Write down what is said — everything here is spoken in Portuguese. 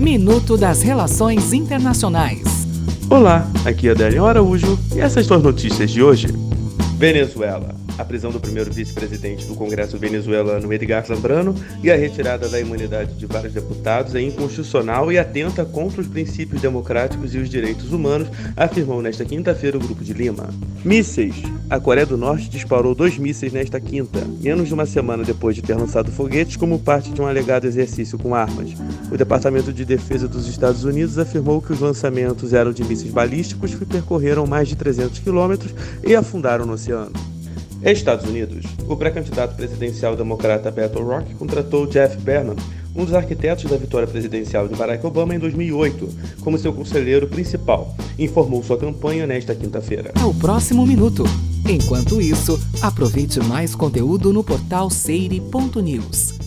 Minuto das Relações Internacionais. Olá, aqui é Adélio Araújo e essas são as notícias de hoje. Venezuela a prisão do primeiro vice-presidente do Congresso venezuelano, Edgar Zambrano, e a retirada da imunidade de vários deputados é inconstitucional e atenta contra os princípios democráticos e os direitos humanos, afirmou nesta quinta-feira o Grupo de Lima. Mísseis. A Coreia do Norte disparou dois mísseis nesta quinta, menos de uma semana depois de ter lançado foguetes como parte de um alegado exercício com armas. O Departamento de Defesa dos Estados Unidos afirmou que os lançamentos eram de mísseis balísticos que percorreram mais de 300 quilômetros e afundaram no oceano. Estados Unidos. O pré-candidato presidencial democrata Beto O'Rourke contratou Jeff Berman, um dos arquitetos da vitória presidencial de Barack Obama em 2008, como seu conselheiro principal, informou sua campanha nesta quinta-feira. É o próximo minuto. Enquanto isso, aproveite mais conteúdo no portal seire.news.